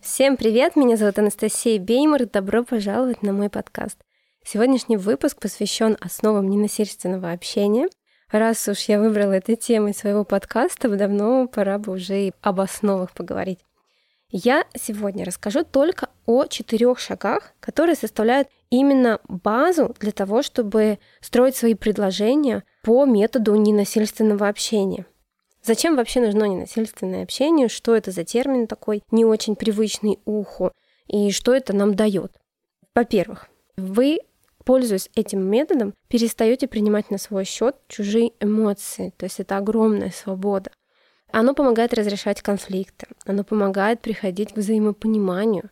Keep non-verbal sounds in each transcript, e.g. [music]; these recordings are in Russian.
Всем привет, меня зовут Анастасия Беймер, добро пожаловать на мой подкаст. Сегодняшний выпуск посвящен основам ненасильственного общения. Раз уж я выбрала этой темой своего подкаста, давно пора бы уже и об основах поговорить. Я сегодня расскажу только о четырех шагах, которые составляют именно базу для того, чтобы строить свои предложения по методу ненасильственного общения. Зачем вообще нужно ненасильственное общение? Что это за термин такой, не очень привычный уху? И что это нам дает? Во-первых, вы, пользуясь этим методом, перестаете принимать на свой счет чужие эмоции. То есть это огромная свобода. Оно помогает разрешать конфликты, оно помогает приходить к взаимопониманию,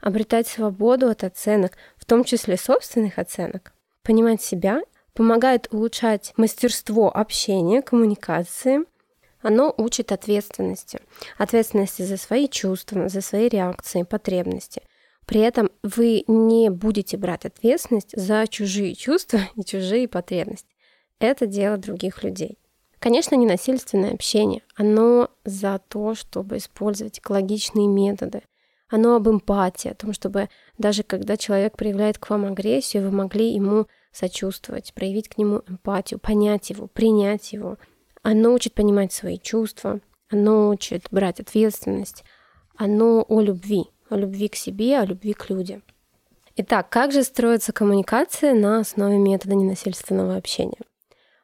обретать свободу от оценок, в том числе собственных оценок, понимать себя, помогает улучшать мастерство общения, коммуникации, оно учит ответственности. Ответственности за свои чувства, за свои реакции, потребности. При этом вы не будете брать ответственность за чужие чувства [laughs] и чужие потребности. Это дело других людей. Конечно, ненасильственное общение. Оно за то, чтобы использовать экологичные методы. Оно об эмпатии, о том, чтобы даже когда человек проявляет к вам агрессию, вы могли ему сочувствовать, проявить к нему эмпатию, понять его, принять его – оно учит понимать свои чувства, оно учит брать ответственность, оно о любви, о любви к себе, о любви к людям. Итак, как же строится коммуникация на основе метода ненасильственного общения?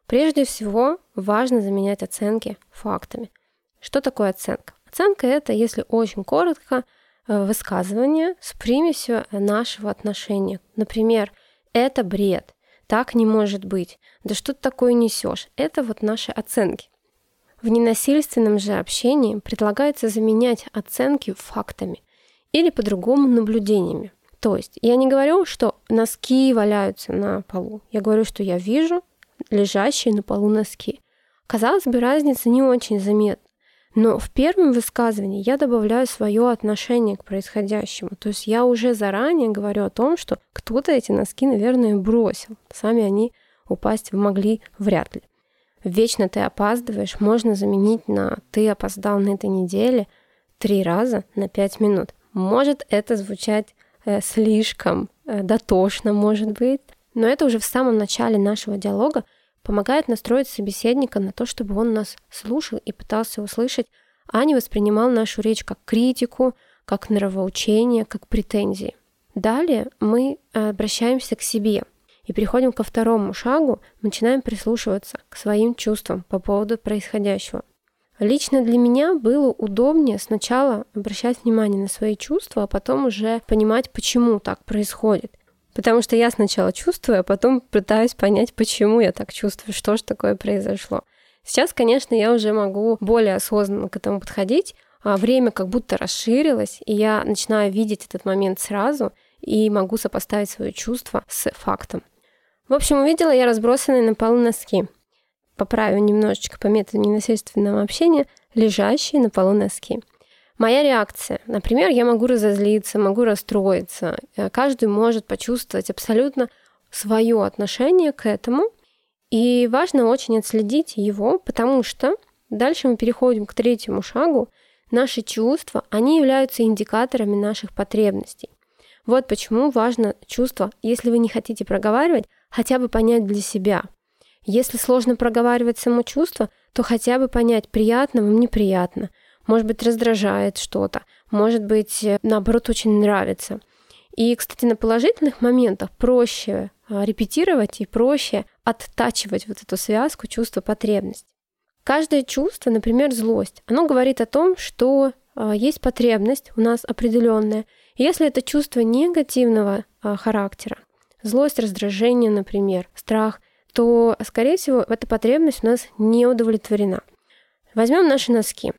Прежде всего, важно заменять оценки фактами. Что такое оценка? Оценка — это, если очень коротко, э, высказывание с примесью нашего отношения. Например, это бред, так не может быть. Да что ты такое несешь? Это вот наши оценки. В ненасильственном же общении предлагается заменять оценки фактами или по-другому наблюдениями. То есть я не говорю, что носки валяются на полу. Я говорю, что я вижу лежащие на полу носки. Казалось бы, разница не очень заметна. Но в первом высказывании я добавляю свое отношение к происходящему. То есть я уже заранее говорю о том, что кто-то эти носки, наверное, бросил. Сами они упасть могли вряд ли. Вечно ты опаздываешь, можно заменить на ты опоздал на этой неделе три раза на пять минут. Может это звучать э, слишком э, дотошно, может быть, но это уже в самом начале нашего диалога помогает настроить собеседника на то, чтобы он нас слушал и пытался услышать, а не воспринимал нашу речь как критику, как нравоучение, как претензии. Далее мы обращаемся к себе и переходим ко второму шагу, начинаем прислушиваться к своим чувствам по поводу происходящего. Лично для меня было удобнее сначала обращать внимание на свои чувства, а потом уже понимать, почему так происходит. Потому что я сначала чувствую, а потом пытаюсь понять, почему я так чувствую, что же такое произошло. Сейчас, конечно, я уже могу более осознанно к этому подходить, а время как будто расширилось, и я начинаю видеть этот момент сразу и могу сопоставить свое чувство с фактом. В общем, увидела я разбросанные на полу носки. Поправив немножечко по методу ненасильственного общения, лежащие на полу носки. Моя реакция. Например, я могу разозлиться, могу расстроиться. Э, каждый может почувствовать абсолютно свое отношение к этому. И важно очень отследить его, потому что дальше мы переходим к третьему шагу. Наши чувства, они являются индикаторами наших потребностей. Вот почему важно чувство, если вы не хотите проговаривать, хотя бы понять для себя. Если сложно проговаривать само чувство, то хотя бы понять, приятно вам, неприятно – может быть, раздражает что-то, может быть, э, наоборот, очень нравится. И, кстати, на положительных моментах проще а, репетировать и проще оттачивать вот эту связку чувства потребность. Каждое чувство, например, злость, оно говорит о том, что а, есть потребность у нас определенная. если это чувство негативного а, характера, злость, раздражение, например, страх, то, скорее всего, эта потребность у нас не удовлетворена. Возьмем наши носки.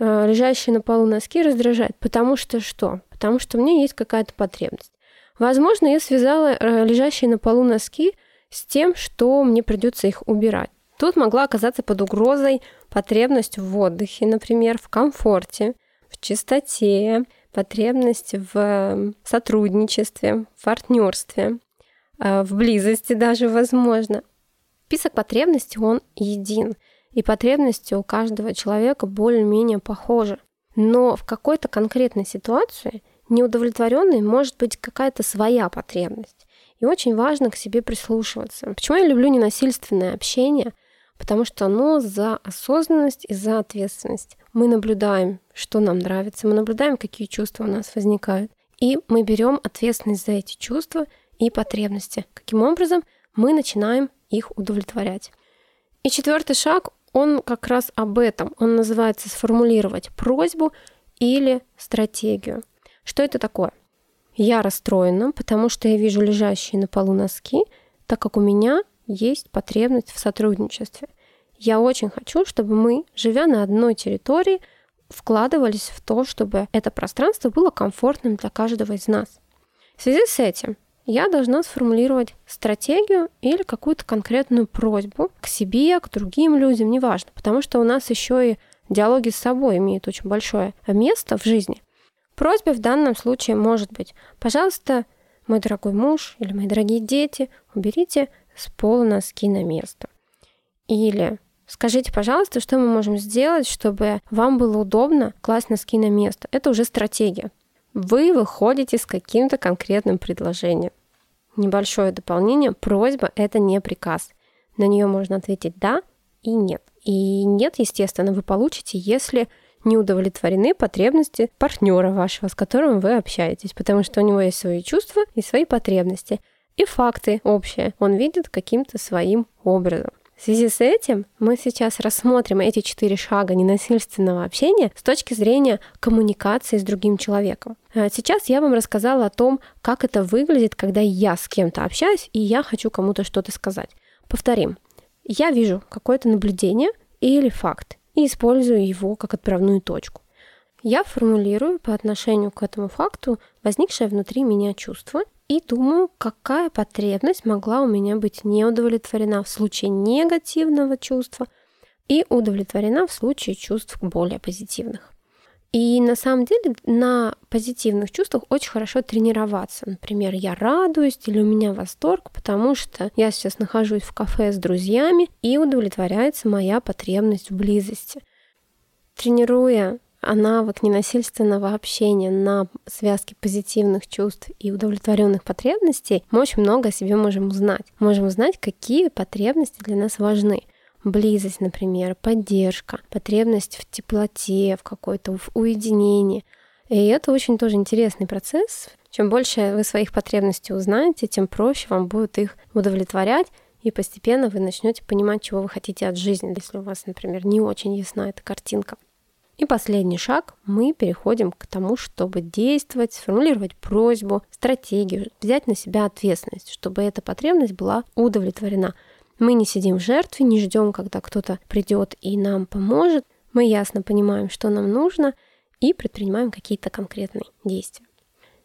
Э, лежащие на полу носки раздражает. Потому что что? Потому что меня есть какая-то потребность. Возможно, я связала э, лежащие на полу носки с тем, что мне придется их убирать. Тут могла оказаться под угрозой потребность в отдыхе, например, в комфорте, в чистоте, потребность в сотрудничестве, в партнерстве, э, в близости даже возможно. Список потребностей, он един – и потребности у каждого человека более-менее похожи. Но в какой-то конкретной ситуации неудовлетворенной может быть какая-то своя потребность. И очень важно к себе прислушиваться. Почему я люблю ненасильственное общение? Потому что оно за осознанность и за ответственность. Мы наблюдаем, что нам нравится, мы наблюдаем, какие чувства у нас возникают. И мы берем ответственность за эти чувства и потребности. Каким образом мы начинаем их удовлетворять. И четвертый шаг, он как раз об этом. Он называется сформулировать просьбу или стратегию. Что это такое? Я расстроена, потому что я вижу лежащие на полу носки, так как у меня есть потребность в сотрудничестве. Я очень хочу, чтобы мы, живя на одной территории, вкладывались в то, чтобы это пространство было комфортным для каждого из нас. В связи с этим я должна сформулировать стратегию или какую-то конкретную просьбу к себе, к другим людям, неважно, потому что у нас еще и диалоги с собой имеют очень большое место в жизни. Просьба в данном случае может быть, пожалуйста, мой дорогой муж или мои дорогие дети, уберите с пола носки на место. Или скажите, пожалуйста, что мы можем сделать, чтобы вам было удобно класть носки на место. Это уже стратегия. Вы выходите с каким-то конкретным предложением. Небольшое дополнение. Просьба – это не приказ. На нее можно ответить «да» и «нет». И «нет», естественно, вы получите, если не удовлетворены потребности партнера вашего, с которым вы общаетесь, потому что у него есть свои чувства и свои потребности. И факты общие он видит каким-то своим образом. В связи с этим мы сейчас рассмотрим эти четыре шага ненасильственного общения с точки зрения коммуникации с другим человеком. А сейчас я вам рассказала о том, как это выглядит, когда я с кем-то общаюсь и я хочу кому-то что-то сказать. Повторим. Я вижу какое-то наблюдение или факт и использую его как отправную точку. Я формулирую по отношению к этому факту возникшее внутри меня чувство и думаю, какая потребность могла у меня быть не удовлетворена в случае негативного чувства и удовлетворена в случае чувств более позитивных. И на самом деле на позитивных чувствах очень хорошо тренироваться. Например, я радуюсь или у меня восторг, потому что я сейчас нахожусь в кафе с друзьями и удовлетворяется моя потребность в близости. Тренируя навык ненасильственного общения на связке позитивных чувств и удовлетворенных потребностей, мы очень много о себе можем узнать. Можем узнать, какие потребности для нас важны близость, например, поддержка, потребность в теплоте, в какой-то в уединении. И это очень тоже интересный процесс. Чем больше вы своих потребностей узнаете, тем проще вам будет их удовлетворять, и постепенно вы начнете понимать, чего вы хотите от жизни, если у вас, например, не очень ясна эта картинка. И последний шаг, мы переходим к тому, чтобы действовать, сформулировать просьбу, стратегию, взять на себя ответственность, чтобы эта потребность была удовлетворена – мы не сидим в жертве, не ждем, когда кто-то придет и нам поможет. Мы ясно понимаем, что нам нужно, и предпринимаем какие-то конкретные действия.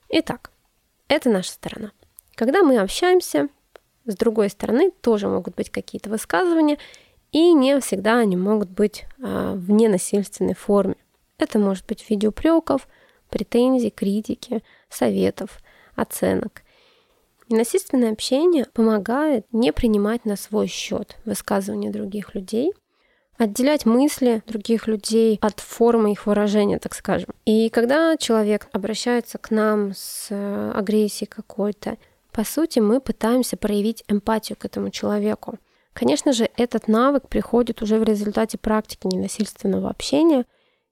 Итак, это наша сторона. Когда мы общаемся, с другой стороны тоже могут быть какие-то высказывания, и не всегда они могут быть а, в ненасильственной форме. Это может быть в виде упреков, претензий, критики, советов, оценок. Ненасильственное общение помогает не принимать на свой счет высказывания других людей, отделять мысли других людей от формы их выражения, так скажем. И когда человек обращается к нам с э, агрессией какой-то, по сути, мы пытаемся проявить эмпатию к этому человеку. Конечно же, этот навык приходит уже в результате практики ненасильственного общения,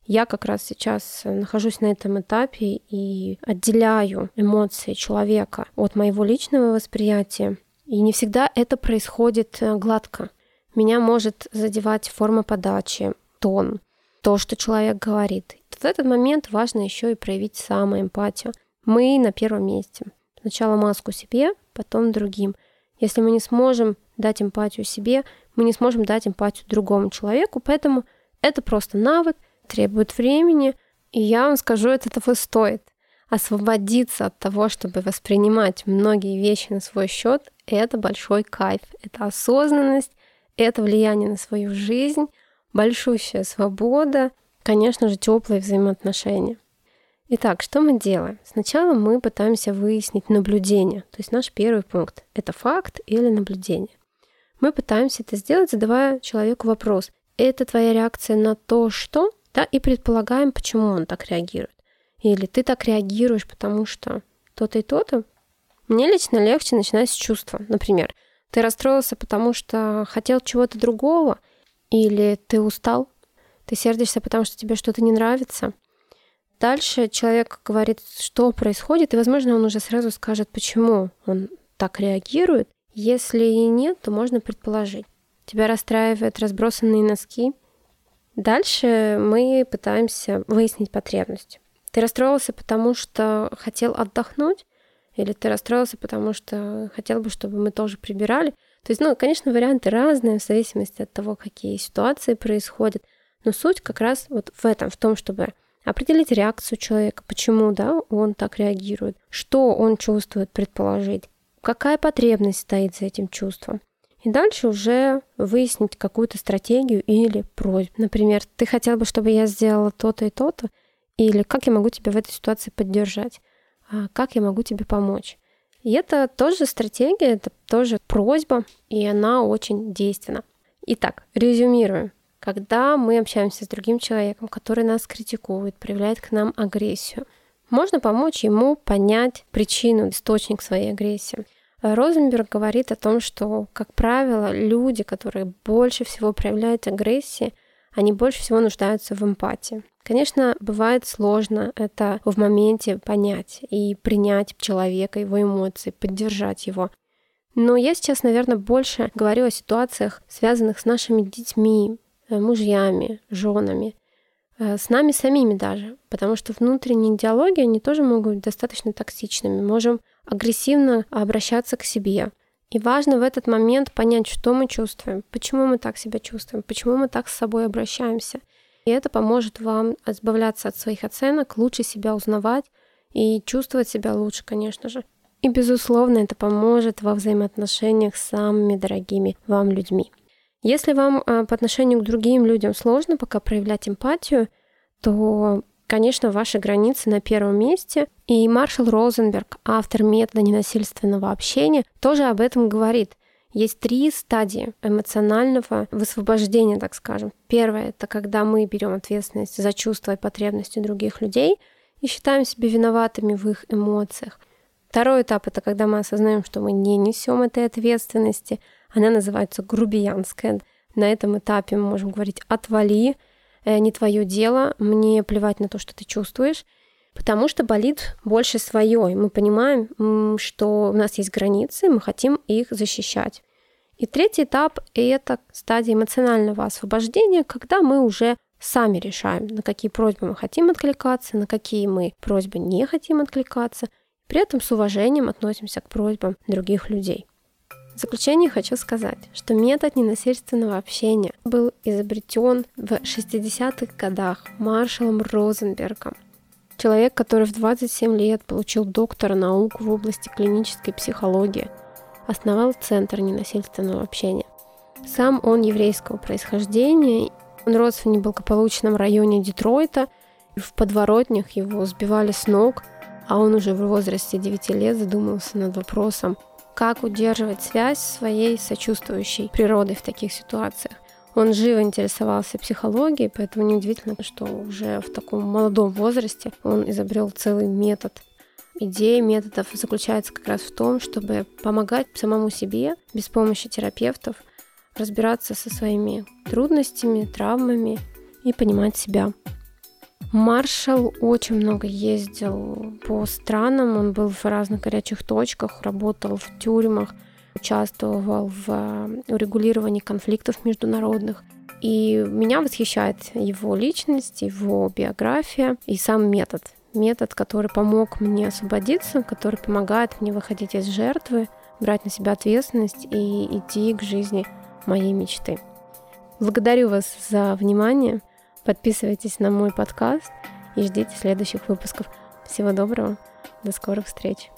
я как раз сейчас нахожусь на этом этапе и отделяю эмоции человека от моего личного восприятия. И не всегда это происходит э, гладко. Меня может задевать форма подачи, тон, то, что человек говорит. В этот момент важно еще и проявить самоэмпатию. Мы на первом месте. Сначала маску себе, потом другим. Если мы не сможем дать эмпатию себе, мы не сможем дать эмпатию другому человеку, поэтому это просто навык, требует времени, и я вам скажу, это того стоит. Освободиться от того, чтобы воспринимать многие вещи на свой счет, это большой кайф, это осознанность, это влияние на свою жизнь, большущая свобода, конечно же, теплые взаимоотношения. Итак, что мы делаем? Сначала мы пытаемся выяснить наблюдение, то есть наш первый пункт – это факт или наблюдение. Мы пытаемся это сделать, задавая человеку вопрос, это твоя реакция на то, что, да, и предполагаем, почему он так реагирует. Или ты так реагируешь, потому что то-то и то-то. Мне лично легче начинать с чувства. Например, ты расстроился, потому что хотел чего-то другого, или ты устал, ты сердишься, потому что тебе что-то не нравится. Дальше человек говорит, что происходит, и, возможно, он уже сразу скажет, почему он так реагирует. Если и нет, то можно предположить. Тебя расстраивают разбросанные носки. Дальше мы пытаемся выяснить потребность. Ты расстроился, потому что хотел отдохнуть? Или ты расстроился, потому что хотел бы, чтобы мы тоже прибирали? То есть, ну, конечно, варианты разные в зависимости от того, какие ситуации происходят. Но суть как раз вот в этом, в том, чтобы определить реакцию человека, почему да, он так реагирует, что он чувствует, предположить, какая потребность стоит за этим чувством. И дальше уже выяснить какую-то стратегию или просьбу. Например, ты хотел бы, чтобы я сделала то-то и то-то, или как я могу тебя в этой ситуации поддержать, а как я могу тебе помочь. И это тоже стратегия, это тоже просьба, и она очень действенна. Итак, резюмируем. Когда мы общаемся с другим человеком, который нас критикует, проявляет к нам агрессию, можно помочь ему понять причину, источник своей агрессии. Розенберг говорит о том, что, как правило, люди, которые больше всего проявляют агрессии, они больше всего нуждаются в эмпатии. Конечно, бывает сложно это в моменте понять и принять человека, его эмоции, поддержать его. Но я сейчас, наверное, больше говорю о ситуациях, связанных с нашими детьми, мужьями, женами, э, с нами самими даже, потому что внутренние диалоги, они тоже могут быть достаточно токсичными. Можем агрессивно обращаться к себе. И важно в этот момент понять, что мы чувствуем, почему мы так себя чувствуем, почему мы так с собой обращаемся. И это поможет вам избавляться от своих оценок, лучше себя узнавать и чувствовать себя лучше, конечно же. И, безусловно, это поможет во взаимоотношениях с самыми дорогими вам людьми. Если вам а, по отношению к другим людям сложно пока проявлять эмпатию, то, конечно, ваши границы на первом месте. И Маршал Розенберг, автор метода ненасильственного общения, тоже об этом говорит. Есть три стадии эмоционального высвобождения, так скажем. Первое — это когда мы берем ответственность за чувства и потребности других людей и считаем себя виноватыми в их эмоциях. Второй этап — это когда мы осознаем, что мы не несем этой ответственности — она называется грубиянская. На этом этапе мы можем говорить «отвали», э, не твое дело, мне плевать на то, что ты чувствуешь, потому что болит больше свое, мы понимаем, что у нас есть границы, мы хотим их защищать. И третий этап — это стадия эмоционального освобождения, когда мы уже сами решаем, на какие просьбы мы хотим откликаться, на какие мы просьбы не хотим откликаться, при этом с уважением относимся к просьбам других людей. В заключение хочу сказать, что метод ненасильственного общения был изобретен в 60-х годах Маршалом Розенбергом. Человек, который в 27 лет получил доктора наук в области клинической психологии, основал Центр ненасильственного общения. Сам он еврейского происхождения, он рос в неблагополучном районе Детройта, в подворотнях его сбивали с ног, а он уже в возрасте 9 лет задумался над вопросом, как удерживать связь с своей сочувствующей природой в таких ситуациях. Он живо интересовался психологией, поэтому неудивительно, что уже в таком молодом возрасте он изобрел целый метод. Идея методов заключается как раз в том, чтобы помогать самому себе без помощи терапевтов разбираться со своими трудностями, травмами и понимать себя. Маршал очень много ездил по странам, он был в разных горячих точках, работал в тюрьмах, участвовал в э, урегулировании конфликтов международных. И меня восхищает его личность, его биография и сам метод. Метод, который помог мне освободиться, который помогает мне выходить из жертвы, брать на себя ответственность и идти к жизни моей мечты. Благодарю вас за внимание. Подписывайтесь на мой подкаст и ждите следующих выпусков. Всего доброго, до скорых встреч.